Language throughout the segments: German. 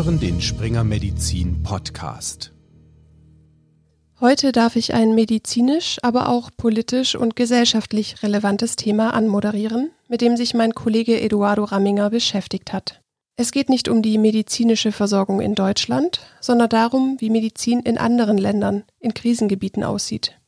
hören den Springer Medizin Podcast. Heute darf ich ein medizinisch, aber auch politisch und gesellschaftlich relevantes Thema anmoderieren, mit dem sich mein Kollege Eduardo Ramminger beschäftigt hat. Es geht nicht um die medizinische Versorgung in Deutschland, sondern darum, wie Medizin in anderen Ländern, in Krisengebieten aussieht.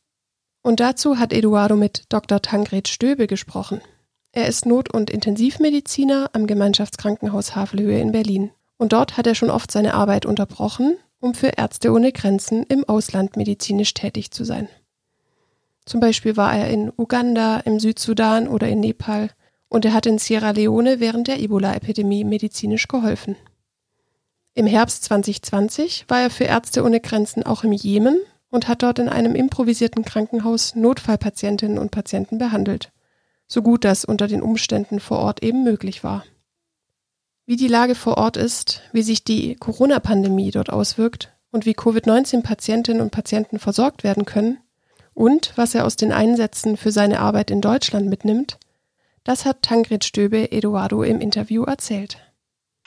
Und dazu hat Eduardo mit Dr. Tangred Stöbe gesprochen. Er ist Not- und Intensivmediziner am Gemeinschaftskrankenhaus Havelhöhe in Berlin. Und dort hat er schon oft seine Arbeit unterbrochen, um für Ärzte ohne Grenzen im Ausland medizinisch tätig zu sein. Zum Beispiel war er in Uganda, im Südsudan oder in Nepal und er hat in Sierra Leone während der Ebola-Epidemie medizinisch geholfen. Im Herbst 2020 war er für Ärzte ohne Grenzen auch im Jemen und hat dort in einem improvisierten Krankenhaus Notfallpatientinnen und Patienten behandelt so gut das unter den Umständen vor Ort eben möglich war. Wie die Lage vor Ort ist, wie sich die Corona-Pandemie dort auswirkt und wie Covid-19-Patientinnen und Patienten versorgt werden können und was er aus den Einsätzen für seine Arbeit in Deutschland mitnimmt, das hat Tangred Stöbe Eduardo im Interview erzählt.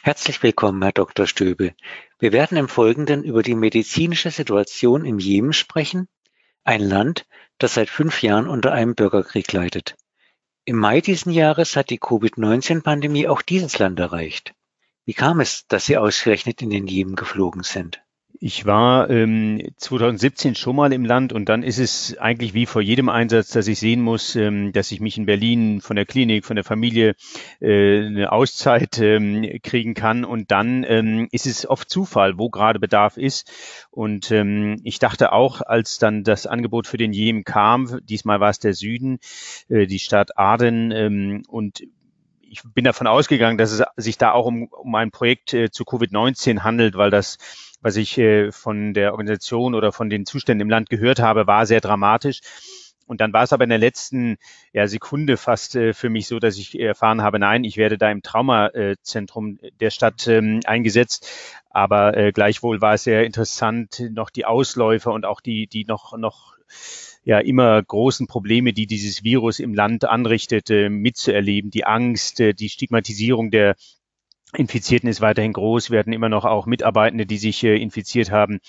Herzlich willkommen, Herr Dr. Stöbe. Wir werden im Folgenden über die medizinische Situation im Jemen sprechen, ein Land, das seit fünf Jahren unter einem Bürgerkrieg leidet. Im Mai diesen Jahres hat die Covid-19-Pandemie auch dieses Land erreicht. Wie kam es, dass Sie ausgerechnet in den Jemen geflogen sind? Ich war ähm, 2017 schon mal im Land und dann ist es eigentlich wie vor jedem Einsatz, dass ich sehen muss, ähm, dass ich mich in Berlin von der Klinik, von der Familie äh, eine Auszeit ähm, kriegen kann und dann ähm, ist es oft Zufall, wo gerade Bedarf ist. Und ähm, ich dachte auch, als dann das Angebot für den Jemen kam, diesmal war es der Süden, äh, die Stadt Aden ähm, und ich bin davon ausgegangen, dass es sich da auch um, um ein Projekt äh, zu Covid-19 handelt, weil das was ich äh, von der Organisation oder von den Zuständen im Land gehört habe, war sehr dramatisch. Und dann war es aber in der letzten ja, Sekunde fast äh, für mich so, dass ich erfahren habe, nein, ich werde da im Traumazentrum der Stadt ähm, eingesetzt. Aber äh, gleichwohl war es sehr interessant, noch die Ausläufer und auch die, die noch, noch ja immer großen Probleme, die dieses Virus im Land anrichtet, äh, mitzuerleben. Die Angst, äh, die Stigmatisierung der Infizierten ist weiterhin groß, werden immer noch auch Mitarbeitende, die sich äh, infiziert haben.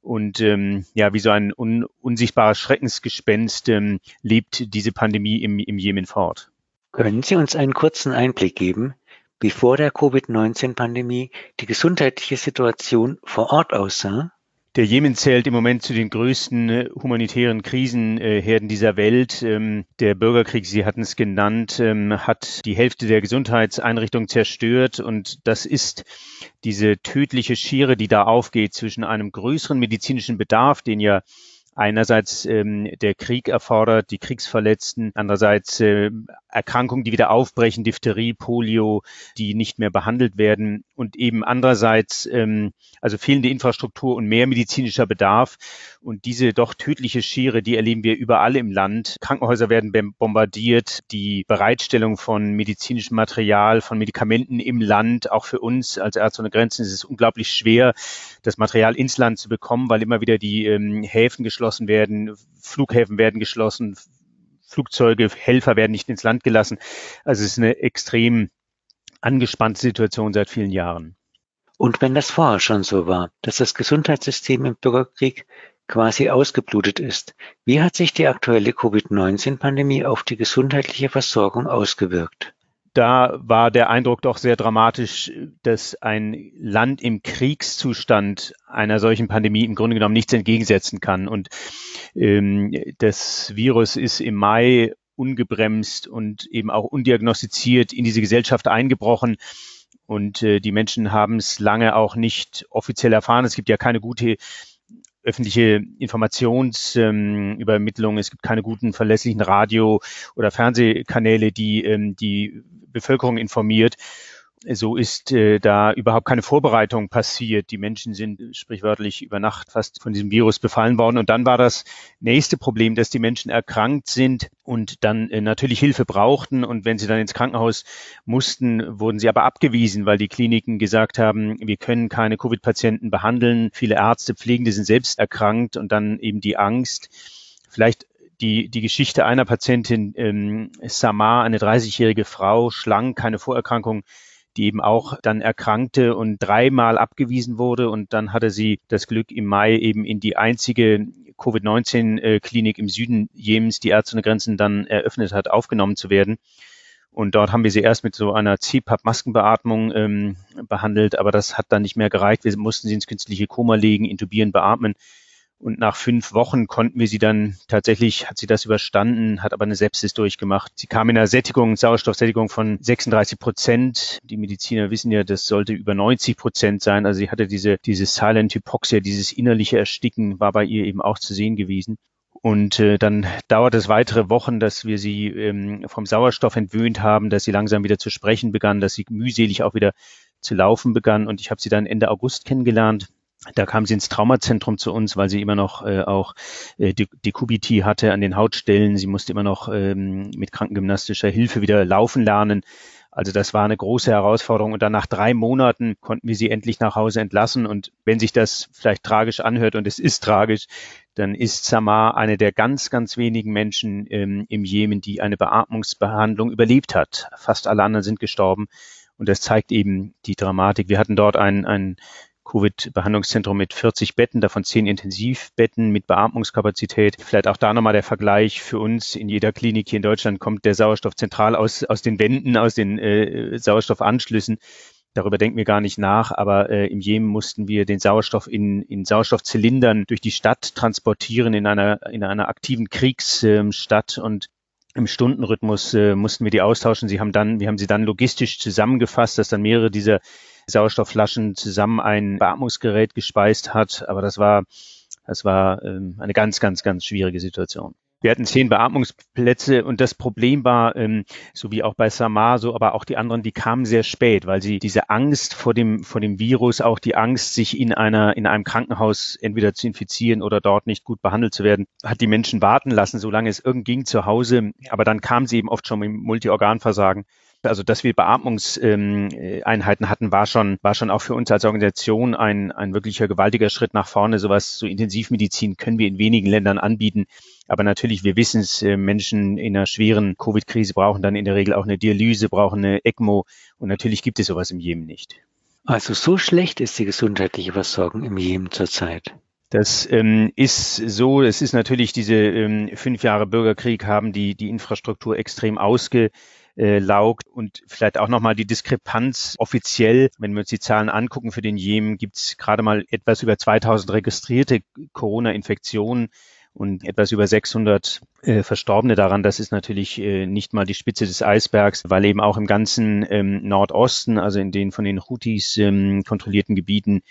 Und ähm, ja, wie so ein un unsichtbares Schreckensgespenst ähm, lebt diese Pandemie im, im Jemen fort. Können Sie uns einen kurzen Einblick geben, wie vor der Covid-19-Pandemie die gesundheitliche Situation vor Ort aussah? Der Jemen zählt im Moment zu den größten äh, humanitären Krisenherden dieser Welt. Ähm, der Bürgerkrieg, Sie hatten es genannt, ähm, hat die Hälfte der Gesundheitseinrichtungen zerstört. Und das ist diese tödliche Schere, die da aufgeht zwischen einem größeren medizinischen Bedarf, den ja einerseits ähm, der Krieg erfordert, die Kriegsverletzten, andererseits äh, Erkrankungen, die wieder aufbrechen, Diphtherie, Polio, die nicht mehr behandelt werden und eben andererseits ähm, also fehlende Infrastruktur und mehr medizinischer Bedarf. Und diese doch tödliche Schere, die erleben wir überall im Land. Krankenhäuser werden bombardiert, die Bereitstellung von medizinischem Material, von Medikamenten im Land, auch für uns als Ärzte ohne Grenzen ist es unglaublich schwer, das Material ins Land zu bekommen, weil immer wieder die ähm, Häfen geschlossen werden, Flughäfen werden geschlossen, Flugzeuge, Helfer werden nicht ins Land gelassen. Also es ist eine extrem angespannte Situation seit vielen Jahren. Und wenn das vorher schon so war, dass das Gesundheitssystem im Bürgerkrieg quasi ausgeblutet ist, wie hat sich die aktuelle Covid-19-Pandemie auf die gesundheitliche Versorgung ausgewirkt? da war der Eindruck doch sehr dramatisch, dass ein Land im Kriegszustand einer solchen Pandemie im Grunde genommen nichts entgegensetzen kann. Und ähm, das Virus ist im Mai ungebremst und eben auch undiagnostiziert in diese Gesellschaft eingebrochen. Und äh, die Menschen haben es lange auch nicht offiziell erfahren. Es gibt ja keine gute öffentliche Informationsübermittlung. Ähm, es gibt keine guten, verlässlichen Radio- oder Fernsehkanäle, die ähm, die Bevölkerung informiert. So ist äh, da überhaupt keine Vorbereitung passiert. Die Menschen sind sprichwörtlich über Nacht fast von diesem Virus befallen worden. Und dann war das nächste Problem, dass die Menschen erkrankt sind und dann äh, natürlich Hilfe brauchten. Und wenn sie dann ins Krankenhaus mussten, wurden sie aber abgewiesen, weil die Kliniken gesagt haben, wir können keine Covid-Patienten behandeln. Viele Ärzte, Pflegende sind selbst erkrankt und dann eben die Angst. Vielleicht die, die Geschichte einer Patientin, ähm, Samar, eine 30-jährige Frau, schlank, keine Vorerkrankung, die eben auch dann erkrankte und dreimal abgewiesen wurde. Und dann hatte sie das Glück, im Mai eben in die einzige Covid-19-Klinik im Süden Jemens, die Ärzte ohne Grenzen dann eröffnet hat, aufgenommen zu werden. Und dort haben wir sie erst mit so einer CPAP-Maskenbeatmung ähm, behandelt, aber das hat dann nicht mehr gereicht. Wir mussten sie ins künstliche Koma legen, intubieren, beatmen. Und nach fünf Wochen konnten wir sie dann tatsächlich, hat sie das überstanden, hat aber eine Sepsis durchgemacht. Sie kam in einer Sättigung, Sauerstoffsättigung von 36 Prozent. Die Mediziner wissen ja, das sollte über 90 Prozent sein. Also sie hatte diese, diese Silent Hypoxia, dieses innerliche Ersticken war bei ihr eben auch zu sehen gewesen. Und äh, dann dauert es weitere Wochen, dass wir sie ähm, vom Sauerstoff entwöhnt haben, dass sie langsam wieder zu sprechen begann, dass sie mühselig auch wieder zu laufen begann. Und ich habe sie dann Ende August kennengelernt da kam sie ins Traumazentrum zu uns, weil sie immer noch äh, auch äh, Dekubiti hatte an den Hautstellen. Sie musste immer noch ähm, mit krankengymnastischer Hilfe wieder laufen lernen. Also das war eine große Herausforderung. Und dann nach drei Monaten konnten wir sie endlich nach Hause entlassen. Und wenn sich das vielleicht tragisch anhört, und es ist tragisch, dann ist Samar eine der ganz, ganz wenigen Menschen ähm, im Jemen, die eine Beatmungsbehandlung überlebt hat. Fast alle anderen sind gestorben. Und das zeigt eben die Dramatik. Wir hatten dort ein, ein Covid-Behandlungszentrum mit 40 Betten, davon 10 Intensivbetten mit Beatmungskapazität. Vielleicht auch da nochmal der Vergleich für uns. In jeder Klinik hier in Deutschland kommt der Sauerstoff zentral aus, aus den Wänden, aus den äh, Sauerstoffanschlüssen. Darüber denken wir gar nicht nach, aber äh, im Jemen mussten wir den Sauerstoff in, in Sauerstoffzylindern durch die Stadt transportieren in einer, in einer aktiven Kriegsstadt ähm, und im Stundenrhythmus äh, mussten wir die austauschen. Sie haben dann, wir haben sie dann logistisch zusammengefasst, dass dann mehrere dieser Sauerstoffflaschen zusammen ein Beatmungsgerät gespeist hat. Aber das war, das war ähm, eine ganz, ganz, ganz schwierige Situation. Wir hatten zehn Beatmungsplätze und das Problem war, ähm, so wie auch bei Samar, so aber auch die anderen, die kamen sehr spät, weil sie diese Angst vor dem, vor dem Virus, auch die Angst, sich in einer, in einem Krankenhaus entweder zu infizieren oder dort nicht gut behandelt zu werden, hat die Menschen warten lassen, solange es irgend ging zu Hause. Aber dann kamen sie eben oft schon mit Multiorganversagen also, dass wir Beatmungseinheiten hatten, war schon, war schon auch für uns als Organisation ein, ein wirklicher gewaltiger Schritt nach vorne. Sowas, so Intensivmedizin können wir in wenigen Ländern anbieten. Aber natürlich, wir wissen es, äh, Menschen in einer schweren Covid-Krise brauchen dann in der Regel auch eine Dialyse, brauchen eine ECMO. Und natürlich gibt es sowas im Jemen nicht. Also so schlecht ist die gesundheitliche Versorgung im Jemen zurzeit. Das ähm, ist so, es ist natürlich diese ähm, fünf Jahre Bürgerkrieg haben die, die Infrastruktur extrem ausge äh, laugt und vielleicht auch nochmal die Diskrepanz offiziell, wenn wir uns die Zahlen angucken für den Jemen, gibt es gerade mal etwas über 2000 registrierte Corona-Infektionen und etwas über 600 äh, Verstorbene daran. Das ist natürlich äh, nicht mal die Spitze des Eisbergs, weil eben auch im ganzen ähm, Nordosten, also in den von den Houthis ähm, kontrollierten Gebieten,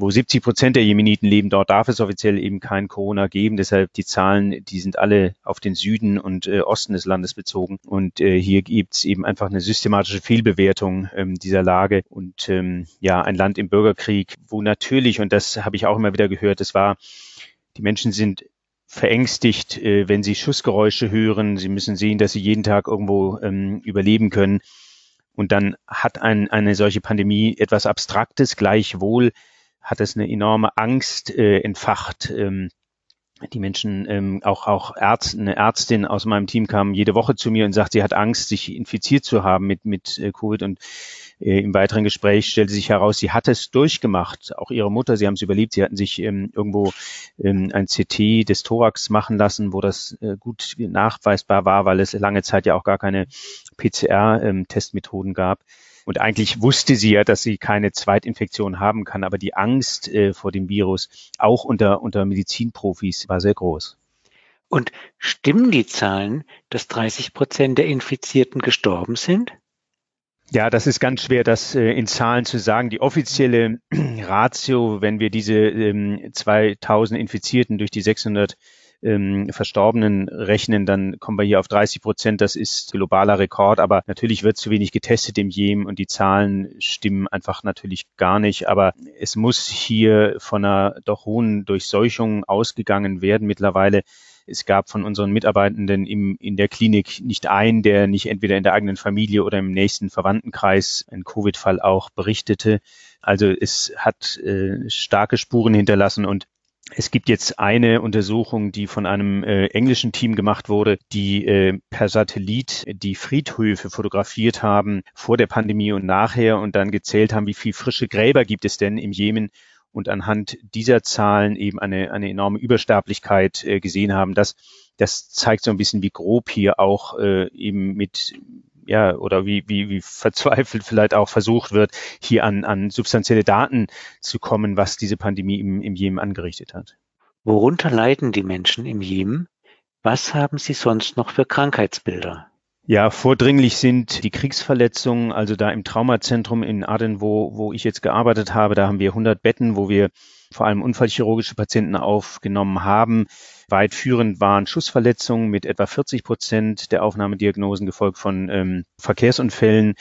wo 70 Prozent der Jemeniten leben, dort darf es offiziell eben kein Corona geben. Deshalb die Zahlen, die sind alle auf den Süden und äh, Osten des Landes bezogen. Und äh, hier gibt es eben einfach eine systematische Fehlbewertung ähm, dieser Lage und ähm, ja, ein Land im Bürgerkrieg, wo natürlich, und das habe ich auch immer wieder gehört, es war, die Menschen sind verängstigt, äh, wenn sie Schussgeräusche hören. Sie müssen sehen, dass sie jeden Tag irgendwo ähm, überleben können. Und dann hat ein, eine solche Pandemie etwas Abstraktes, gleichwohl hat es eine enorme Angst äh, entfacht. Ähm, die Menschen, ähm, auch, auch Ärzte, eine Ärztin aus meinem Team kam jede Woche zu mir und sagt, sie hat Angst, sich infiziert zu haben mit, mit äh, Covid und äh, im weiteren Gespräch stellte sich heraus, sie hat es durchgemacht. Auch ihre Mutter, sie haben es überlebt. Sie hatten sich ähm, irgendwo ähm, ein CT des Thorax machen lassen, wo das äh, gut nachweisbar war, weil es lange Zeit ja auch gar keine PCR-Testmethoden ähm, gab. Und eigentlich wusste sie ja, dass sie keine Zweitinfektion haben kann, aber die Angst äh, vor dem Virus, auch unter, unter Medizinprofis, war sehr groß. Und stimmen die Zahlen, dass 30 Prozent der Infizierten gestorben sind? Ja, das ist ganz schwer, das äh, in Zahlen zu sagen. Die offizielle Ratio, wenn wir diese ähm, 2000 Infizierten durch die 600 ähm, Verstorbenen rechnen, dann kommen wir hier auf 30 Prozent. Das ist globaler Rekord. Aber natürlich wird zu wenig getestet im Jemen und die Zahlen stimmen einfach natürlich gar nicht. Aber es muss hier von einer doch hohen Durchseuchung ausgegangen werden mittlerweile. Es gab von unseren Mitarbeitenden im, in der Klinik nicht einen, der nicht entweder in der eigenen Familie oder im nächsten Verwandtenkreis einen Covid-Fall auch berichtete. Also es hat äh, starke Spuren hinterlassen und Es gibt jetzt eine Untersuchung, die von einem äh, englischen Team gemacht wurde, die äh, per Satellit die Friedhöfe fotografiert haben vor der Pandemie und nachher und dann gezählt haben, wie viel frische Gräber gibt es denn im Jemen und anhand dieser Zahlen eben eine, eine enorme Übersterblichkeit äh, gesehen haben. Das, das zeigt so ein bisschen, wie grob hier auch äh, eben mit ja, oder wie, wie, wie verzweifelt vielleicht auch versucht wird, hier an, an substanzielle Daten zu kommen, was diese Pandemie im, im Jemen angerichtet hat. Worunter leiden die Menschen im Jemen? Was haben sie sonst noch für Krankheitsbilder? Ja, vordringlich sind die Kriegsverletzungen, also da im Traumazentrum in Aden, wo, wo ich jetzt gearbeitet habe, da haben wir 100 Betten, wo wir vor allem unfallchirurgische Patienten aufgenommen haben. Weit führend waren Schussverletzungen mit etwa 40 Prozent der Aufnahmediagnosen, gefolgt von ähm, Verkehrsunfällen.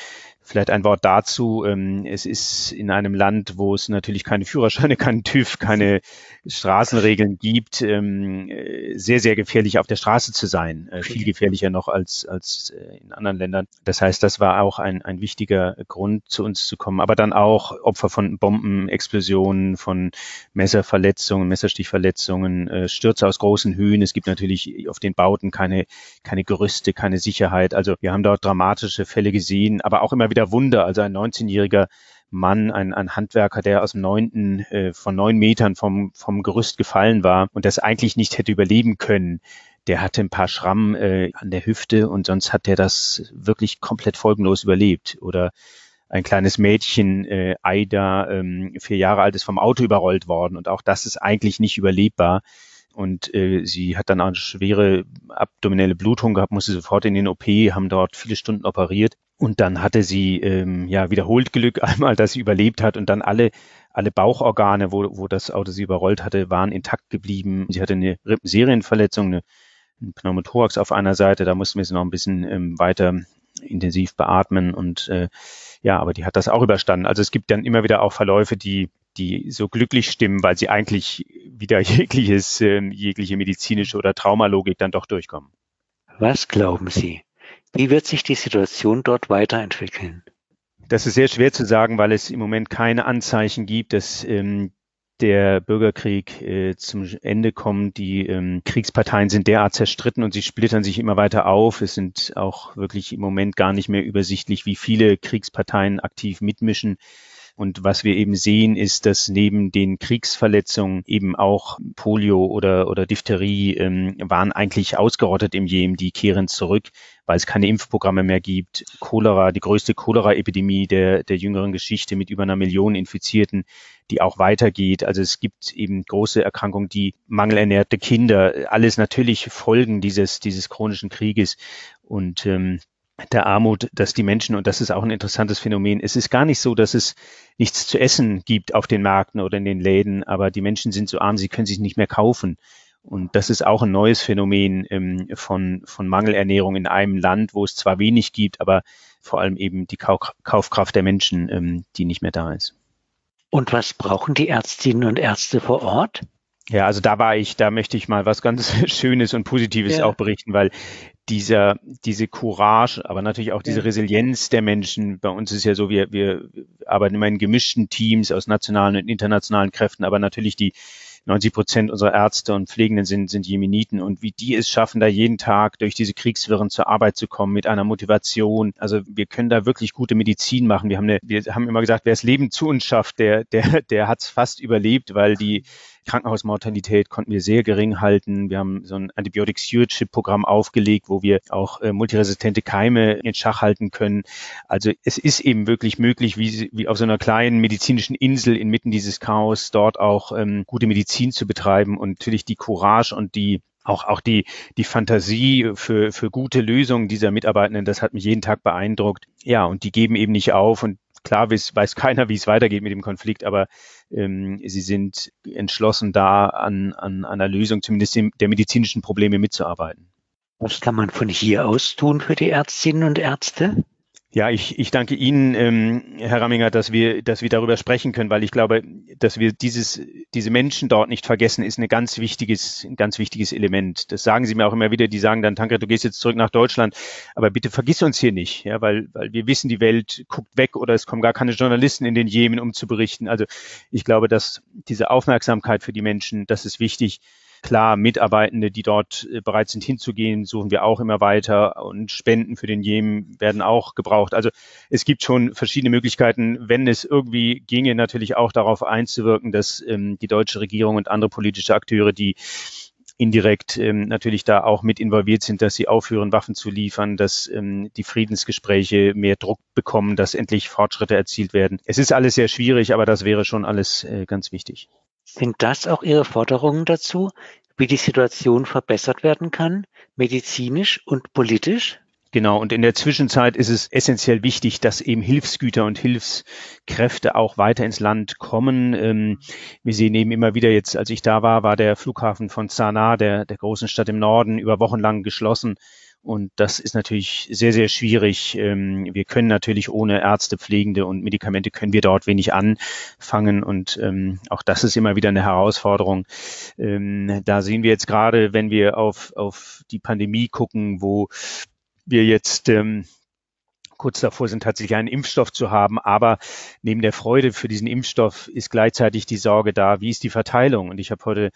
Vielleicht ein Wort dazu. Ähm, es ist in einem Land, wo es natürlich keine Führerscheine, keinen TÜV, keine Straßenregeln gibt, ähm, äh, sehr, sehr gefährlich auf der Straße zu sein. Äh, viel gefährlicher noch als, als äh, in anderen Ländern. Das heißt, das war auch ein, ein wichtiger Grund, zu uns zu kommen. Aber dann auch Opfer von Bombenexplosionen, von Messerverletzungen, Messerstichverletzungen, Stürze aus großen Höhen. Es gibt natürlich auf den Bauten keine, keine Gerüste, keine Sicherheit. Also wir haben dort dramatische Fälle gesehen, aber auch immer wieder Wunder. Also ein 19-jähriger Mann, ein, ein Handwerker, der aus dem neunten, äh, von neun Metern vom, vom Gerüst gefallen war und das eigentlich nicht hätte überleben können. Der hatte ein paar Schrammen äh, an der Hüfte und sonst hat der das wirklich komplett folgenlos überlebt. Oder ein kleines Mädchen, äh, Aida, ähm, vier Jahre alt, ist vom Auto überrollt worden und auch das ist eigentlich nicht überlebbar. Und äh, sie hat dann eine schwere abdominelle Blutung gehabt, musste sofort in den OP, haben dort viele Stunden operiert. Und dann hatte sie ähm, ja wiederholt Glück einmal, dass sie überlebt hat und dann alle alle Bauchorgane, wo, wo das Auto sie überrollt hatte, waren intakt geblieben. Sie hatte eine Rippenserienverletzung, eine, ein Pneumothorax auf einer Seite, da mussten wir sie noch ein bisschen ähm, weiter intensiv beatmen und äh, ja, aber die hat das auch überstanden. Also es gibt dann immer wieder auch Verläufe, die die so glücklich stimmen, weil sie eigentlich wieder jegliches, äh, jegliche medizinische oder Traumalogik dann doch durchkommen. Was glauben Sie? Wie wird sich die Situation dort weiterentwickeln? Das ist sehr schwer zu sagen, weil es im Moment keine Anzeichen gibt, dass ähm, der Bürgerkrieg äh, zum Ende kommt. Die ähm, Kriegsparteien sind derart zerstritten und sie splittern sich immer weiter auf. Es sind auch wirklich im Moment gar nicht mehr übersichtlich, wie viele Kriegsparteien aktiv mitmischen. Und was wir eben sehen, ist, dass neben den Kriegsverletzungen eben auch Polio oder, oder Diphtherie ähm, waren eigentlich ausgerottet im Jemen. Die kehren zurück, weil es keine Impfprogramme mehr gibt. Cholera, die größte Cholera-Epidemie der, der jüngeren Geschichte mit über einer Million Infizierten, die auch weitergeht. Also es gibt eben große Erkrankungen, die mangelernährte Kinder, alles natürlich Folgen dieses, dieses chronischen Krieges. Und ähm, der Armut, dass die Menschen, und das ist auch ein interessantes Phänomen, es ist gar nicht so, dass es nichts zu essen gibt auf den Märkten oder in den Läden, aber die Menschen sind so arm, sie können sich nicht mehr kaufen. Und das ist auch ein neues Phänomen ähm, von, von Mangelernährung in einem Land, wo es zwar wenig gibt, aber vor allem eben die Kau Kaufkraft der Menschen, ähm, die nicht mehr da ist. Und was brauchen die Ärztinnen und Ärzte vor Ort? Ja, also da war ich, da möchte ich mal was ganz Schönes und Positives ja. auch berichten, weil dieser, diese Courage, aber natürlich auch diese. Resilienz der Menschen. Bei uns ist ja so, wir, wir arbeiten immer in gemischten Teams aus nationalen und internationalen Kräften, aber natürlich die 90 Prozent unserer Ärzte und Pflegenden sind, sind Jemeniten und wie die es schaffen, da jeden Tag durch diese Kriegswirren zur Arbeit zu kommen mit einer Motivation. Also wir können da wirklich gute Medizin machen. Wir haben, eine, wir haben immer gesagt, wer das Leben zu uns schafft, der, der, der hat es fast überlebt, weil die Krankenhausmortalität konnten wir sehr gering halten. Wir haben so ein Antibiotic Stewardship Programm aufgelegt, wo wir auch äh, multiresistente Keime in Schach halten können. Also es ist eben wirklich möglich, wie, wie auf so einer kleinen medizinischen Insel inmitten dieses Chaos dort auch ähm, gute Medizin zu betreiben und natürlich die Courage und die auch, auch die, die Fantasie für, für gute Lösungen dieser Mitarbeitenden, das hat mich jeden Tag beeindruckt. Ja, und die geben eben nicht auf und klar weiß, weiß keiner, wie es weitergeht mit dem Konflikt, aber ähm, sie sind entschlossen, da an, an einer Lösung zumindest der medizinischen Probleme mitzuarbeiten. Was kann man von hier aus tun für die Ärztinnen und Ärzte? Ja, ich, ich danke Ihnen, ähm, Herr Ramminger, dass wir, dass wir darüber sprechen können, weil ich glaube, dass wir dieses, diese Menschen dort nicht vergessen, ist ein ganz wichtiges, ein ganz wichtiges Element. Das sagen Sie mir auch immer wieder. Die sagen dann, Tankred, du gehst jetzt zurück nach Deutschland, aber bitte vergiss uns hier nicht, ja, weil, weil wir wissen, die Welt guckt weg oder es kommen gar keine Journalisten in den Jemen, um zu berichten. Also ich glaube, dass diese Aufmerksamkeit für die Menschen, das ist wichtig. Klar, Mitarbeitende, die dort äh, bereit sind hinzugehen, suchen wir auch immer weiter und Spenden für den Jemen werden auch gebraucht. Also es gibt schon verschiedene Möglichkeiten, wenn es irgendwie ginge, natürlich auch darauf einzuwirken, dass ähm, die deutsche Regierung und andere politische Akteure, die indirekt ähm, natürlich da auch mit involviert sind, dass sie aufhören, Waffen zu liefern, dass ähm, die Friedensgespräche mehr Druck bekommen, dass endlich Fortschritte erzielt werden. Es ist alles sehr schwierig, aber das wäre schon alles äh, ganz wichtig. Sind das auch Ihre Forderungen dazu, wie die Situation verbessert werden kann, medizinisch und politisch? Genau, und in der Zwischenzeit ist es essentiell wichtig, dass eben Hilfsgüter und Hilfskräfte auch weiter ins Land kommen. Ähm, wir sehen eben immer wieder jetzt, als ich da war, war der Flughafen von Sanaa, der, der großen Stadt im Norden, über Wochen lang geschlossen. Und das ist natürlich sehr, sehr schwierig. Ähm, wir können natürlich ohne Ärzte, Pflegende und Medikamente können wir dort wenig anfangen. Und ähm, auch das ist immer wieder eine Herausforderung. Ähm, da sehen wir jetzt gerade, wenn wir auf, auf die Pandemie gucken, wo wir jetzt kurz davor sind, tatsächlich einen Impfstoff zu haben. Aber neben der Freude für diesen Impfstoff ist gleichzeitig die Sorge da, wie ist die Verteilung? Und ich habe heute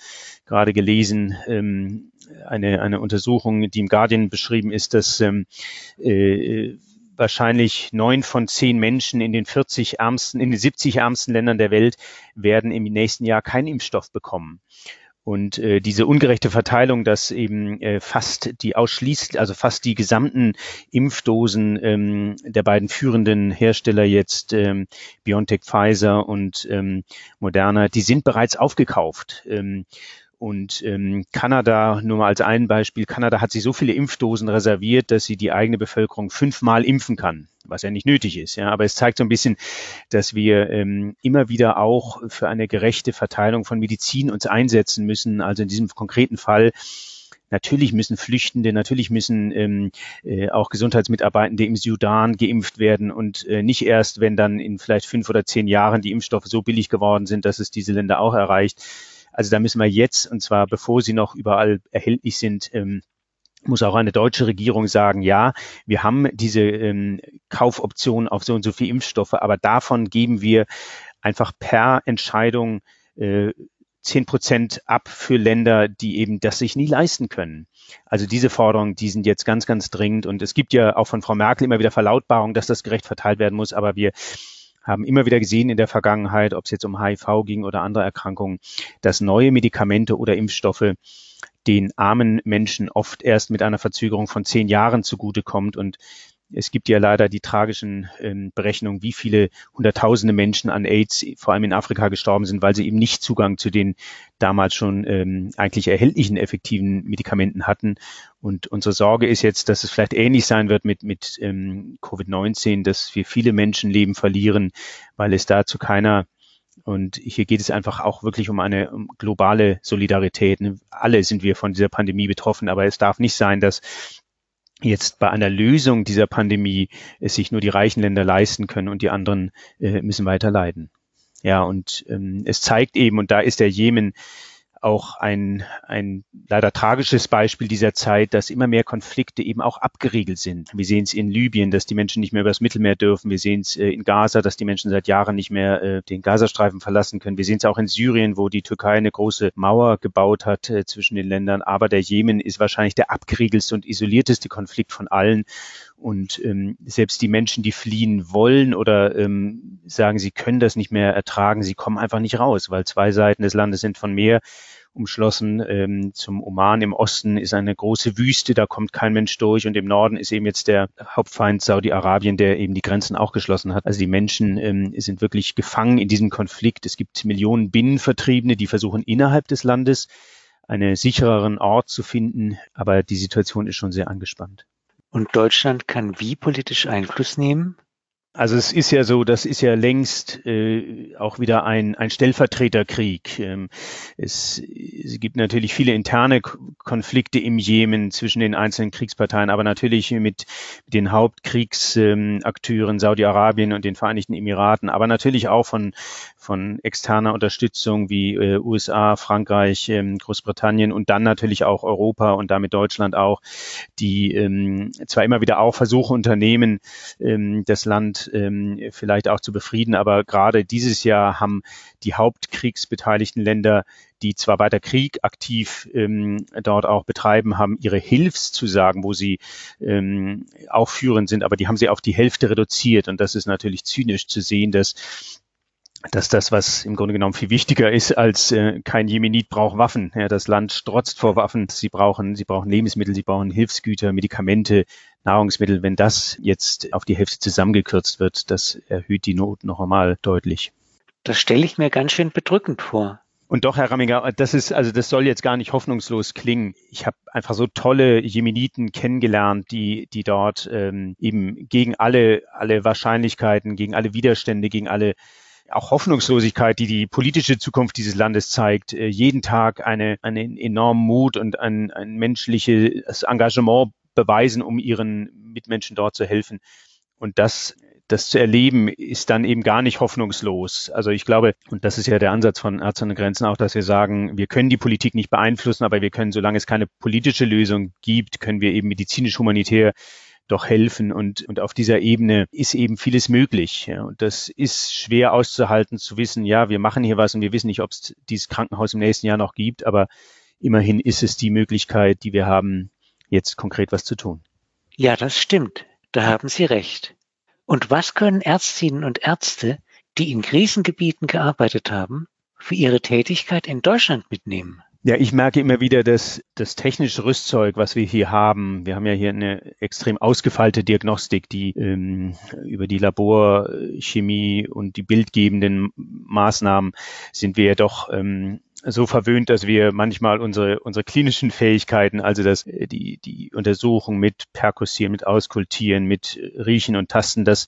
gerade gelesen, ähm, eine, eine Untersuchung, die im Guardian beschrieben ist, dass ähm, äh, wahrscheinlich neun von zehn Menschen in den 40 ärmsten, in den 70 ärmsten Ländern der Welt werden im nächsten Jahr keinen Impfstoff bekommen. Und äh, diese ungerechte Verteilung, dass eben äh, fast die ausschließlich, also fast die gesamten Impfdosen ähm, der beiden führenden Hersteller jetzt ähm, BioNTech, Pfizer und ähm, Moderna, die sind bereits aufgekauft. Ähm, und ähm, Kanada, nur mal als ein Beispiel, Kanada hat sich so viele Impfdosen reserviert, dass sie die eigene Bevölkerung fünfmal impfen kann, was ja nicht nötig ist. Ja, aber es zeigt so ein bisschen, dass wir ähm, immer wieder auch für eine gerechte Verteilung von Medizin uns einsetzen müssen. Also in diesem konkreten Fall Natürlich müssen Flüchtende, natürlich müssen ähm, äh, auch Gesundheitsmitarbeitende im Sudan geimpft werden und äh, nicht erst, wenn dann in vielleicht fünf oder zehn Jahren die Impfstoffe so billig geworden sind, dass es diese Länder auch erreicht. Also da müssen wir jetzt, und zwar bevor sie noch überall erhältlich sind, ähm, muss auch eine deutsche Regierung sagen, ja, wir haben diese ähm, Kaufoption auf so und so viel Impfstoffe, aber davon geben wir einfach per Entscheidung äh, Prozent ab für Länder, die eben das sich nie leisten können. Also diese Forderungen, die sind jetzt ganz, ganz dringend. Und es gibt ja auch von Frau Merkel immer wieder Verlautbarung, dass das gerecht verteilt werden muss. Aber wir haben immer wieder gesehen in der Vergangenheit, ob es jetzt um HIV ging oder andere Erkrankungen, dass neue Medikamente oder Impfstoffe den armen Menschen oft erst mit einer Verzögerung von zehn Jahren zugutekommt. Und es gibt ja leider die tragischen ähm, Berechnungen, wie viele Hunderttausende Menschen an AIDS, vor allem in Afrika, gestorben sind, weil sie eben nicht Zugang zu den damals schon ähm, eigentlich erhältlichen effektiven Medikamenten hatten. Und unsere Sorge ist jetzt, dass es vielleicht ähnlich sein wird mit, mit ähm, Covid-19, dass wir viele Menschenleben verlieren, weil es da zu keiner und hier geht es einfach auch wirklich um eine globale Solidarität. Alle sind wir von dieser Pandemie betroffen, aber es darf nicht sein, dass jetzt bei einer Lösung dieser Pandemie es sich nur die reichen Länder leisten können und die anderen äh, müssen weiter leiden. Ja, und ähm, es zeigt eben, und da ist der Jemen auch ein, ein leider tragisches Beispiel dieser Zeit, dass immer mehr Konflikte eben auch abgeriegelt sind. Wir sehen es in Libyen, dass die Menschen nicht mehr übers Mittelmeer dürfen. Wir sehen es äh, in Gaza, dass die Menschen seit Jahren nicht mehr äh, den Gazastreifen verlassen können. Wir sehen es auch in Syrien, wo die Türkei eine große Mauer gebaut hat äh, zwischen den Ländern. Aber der Jemen ist wahrscheinlich der abgeriegelste und isolierteste Konflikt von allen. Und ähm, selbst die Menschen, die fliehen wollen oder ähm, sagen, sie können das nicht mehr ertragen, sie kommen einfach nicht raus, weil zwei Seiten des Landes sind von Meer umschlossen. Ähm, zum Oman im Osten ist eine große Wüste, da kommt kein Mensch durch. Und im Norden ist eben jetzt der Hauptfeind Saudi-Arabien, der eben die Grenzen auch geschlossen hat. Also die Menschen ähm, sind wirklich gefangen in diesem Konflikt. Es gibt Millionen Binnenvertriebene, die versuchen innerhalb des Landes einen sichereren Ort zu finden. Aber die Situation ist schon sehr angespannt. Und Deutschland kann wie politisch Einfluss nehmen? Also es ist ja so, das ist ja längst äh, auch wieder ein, ein Stellvertreterkrieg. Ähm, es, es gibt natürlich viele interne Konflikte im Jemen zwischen den einzelnen Kriegsparteien, aber natürlich mit, den Hauptkriegsakteuren Saudi-Arabien und den Vereinigten Emiraten, aber natürlich auch von, von externer Unterstützung wie äh, USA, Frankreich, ähm, Großbritannien und dann natürlich auch Europa und damit Deutschland auch, die ähm, zwar immer wieder auch Versuche unternehmen, ähm, das Land ähm, vielleicht auch zu befrieden. Aber gerade dieses Jahr haben die hauptkriegsbeteiligten Länder, die zwar weiter Krieg aktiv ähm, dort auch betreiben, haben ihre Hilfszusagen, wo sie ähm, auch führend sind, aber die haben sie auf die Hälfte reduziert. Und das ist natürlich zynisch zu sehen, dass dass das, was im Grunde genommen viel wichtiger ist als äh, kein Jemenit braucht Waffen. Ja, das Land strotzt vor Waffen. Sie brauchen, sie brauchen Lebensmittel, sie brauchen Hilfsgüter, Medikamente, Nahrungsmittel, wenn das jetzt auf die Hälfte zusammengekürzt wird, das erhöht die Not noch einmal deutlich. Das stelle ich mir ganz schön bedrückend vor. Und doch, Herr Ramminger, das ist, also das soll jetzt gar nicht hoffnungslos klingen. Ich habe einfach so tolle Jemeniten kennengelernt, die, die dort ähm, eben gegen alle, alle Wahrscheinlichkeiten, gegen alle Widerstände, gegen alle auch Hoffnungslosigkeit, die die politische Zukunft dieses Landes zeigt, äh, jeden Tag eine, einen enormen Mut und ein, ein menschliches Engagement beweisen, um ihren Mitmenschen dort zu helfen. Und das, das zu erleben, ist dann eben gar nicht hoffnungslos. Also ich glaube, und das ist ja der Ansatz von Ärzte ohne Grenzen auch, dass wir sagen, wir können die Politik nicht beeinflussen, aber wir können, solange es keine politische Lösung gibt, können wir eben medizinisch-humanitär doch helfen. Und, und auf dieser Ebene ist eben vieles möglich. Ja. Und das ist schwer auszuhalten, zu wissen, ja, wir machen hier was und wir wissen nicht, ob es dieses Krankenhaus im nächsten Jahr noch gibt, aber immerhin ist es die Möglichkeit, die wir haben, jetzt konkret was zu tun. Ja, das stimmt. Da haben Sie recht. Und was können Ärztinnen und Ärzte, die in Krisengebieten gearbeitet haben, für ihre Tätigkeit in Deutschland mitnehmen? Ja, ich merke immer wieder, dass das technische Rüstzeug, was wir hier haben, wir haben ja hier eine extrem ausgefeilte Diagnostik, die ähm, über die Laborchemie und die bildgebenden Maßnahmen sind wir ja doch ähm, so verwöhnt, dass wir manchmal unsere, unsere klinischen Fähigkeiten, also das, äh, die, die Untersuchung mit Perkussieren, mit Auskultieren, mit Riechen und Tasten, das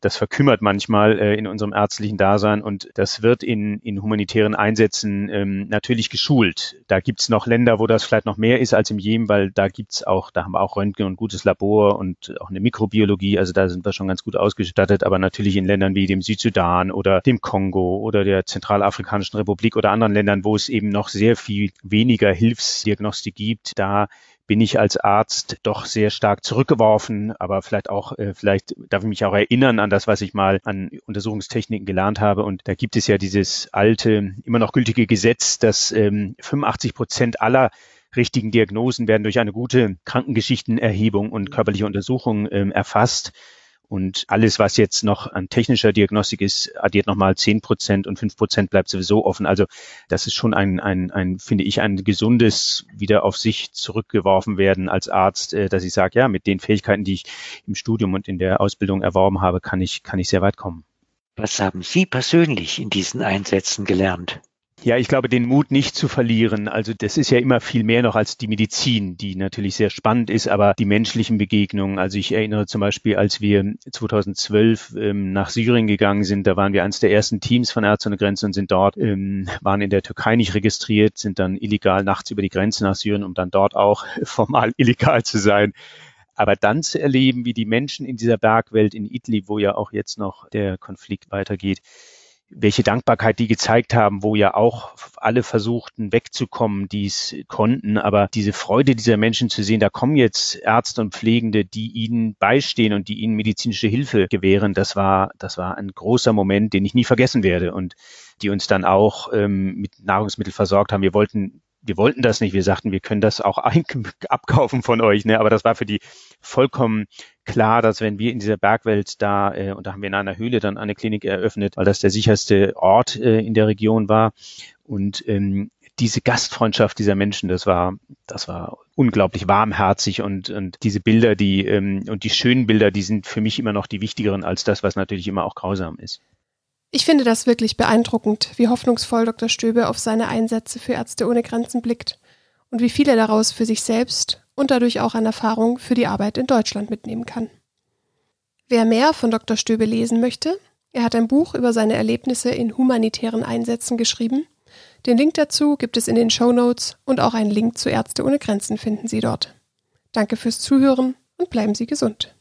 das verkümmert manchmal äh, in unserem ärztlichen Dasein und das wird in, in humanitären Einsätzen ähm, natürlich geschult. Da gibt's noch Länder, wo das vielleicht noch mehr ist als im Jemen, weil da gibt's auch, da haben wir auch Röntgen und gutes Labor und auch eine Mikrobiologie, also da sind wir schon ganz gut ausgestattet, aber natürlich in Ländern wie dem Südsudan oder dem Kongo oder der Zentralafrikanischen Republik oder anderen Ländern, wo es eben noch sehr viel weniger Hilfsdiagnostik gibt, da bin ich als Arzt doch sehr stark zurückgeworfen, aber vielleicht auch, äh, vielleicht darf ich mich auch erinnern an das, was ich mal an Untersuchungstechniken gelernt habe. Und da gibt es ja dieses alte, immer noch gültige Gesetz, dass ähm, 85 Prozent aller richtigen Diagnosen werden durch eine gute Krankengeschichtenerhebung und körperliche Untersuchung ähm, erfasst. Und alles, was jetzt noch an technischer Diagnostik ist, addiert nochmal zehn Prozent und fünf Prozent bleibt sowieso offen. Also das ist schon ein, ein, ein, finde ich, ein gesundes wieder auf sich zurückgeworfen werden als Arzt, äh, dass ich sage, ja, mit den Fähigkeiten, die ich im Studium und in der Ausbildung erworben habe, kann ich, kann ich sehr weit kommen. Was haben Sie persönlich in diesen Einsätzen gelernt? Ja, ich glaube, den Mut nicht zu verlieren. Also das ist ja immer viel mehr noch als die Medizin, die natürlich sehr spannend ist, aber die menschlichen Begegnungen. Also ich erinnere zum Beispiel, als wir 2012 ähm, nach Syrien gegangen sind, da waren wir eines der ersten Teams von Ärzte ohne Grenzen und sind dort, ähm, waren in der Türkei nicht registriert, sind dann illegal nachts über die Grenze nach Syrien, um dann dort auch formal illegal zu sein. Aber dann zu erleben, wie die Menschen in dieser Bergwelt in Idlib, wo ja auch jetzt noch der Konflikt weitergeht, welche Dankbarkeit die gezeigt haben, wo ja auch alle versuchten wegzukommen, die es konnten. Aber diese Freude dieser Menschen zu sehen, da kommen jetzt Ärzte und Pflegende, die ihnen beistehen und die ihnen medizinische Hilfe gewähren, das war, das war ein großer Moment, den ich nie vergessen werde und die uns dann auch ähm, mit Nahrungsmitteln versorgt haben. Wir wollten wir wollten das nicht. Wir sagten, wir können das auch abkaufen von euch. Ne? Aber das war für die vollkommen klar, dass wenn wir in dieser Bergwelt da, äh, und da haben wir in einer Höhle dann eine Klinik eröffnet, weil das der sicherste Ort äh, in der Region war. Und ähm, diese Gastfreundschaft dieser Menschen, das war, das war unglaublich warmherzig und, und diese Bilder, die ähm, und die schönen Bilder, die sind für mich immer noch die wichtigeren als das, was natürlich immer auch grausam ist. Ich finde das wirklich beeindruckend, wie hoffnungsvoll Dr. Stöbe auf seine Einsätze für Ärzte ohne Grenzen blickt und wie viel er daraus für sich selbst und dadurch auch an Erfahrung für die Arbeit in Deutschland mitnehmen kann. Wer mehr von Dr. Stöbe lesen möchte, er hat ein Buch über seine Erlebnisse in humanitären Einsätzen geschrieben. Den Link dazu gibt es in den Show Notes und auch einen Link zu Ärzte ohne Grenzen finden Sie dort. Danke fürs Zuhören und bleiben Sie gesund.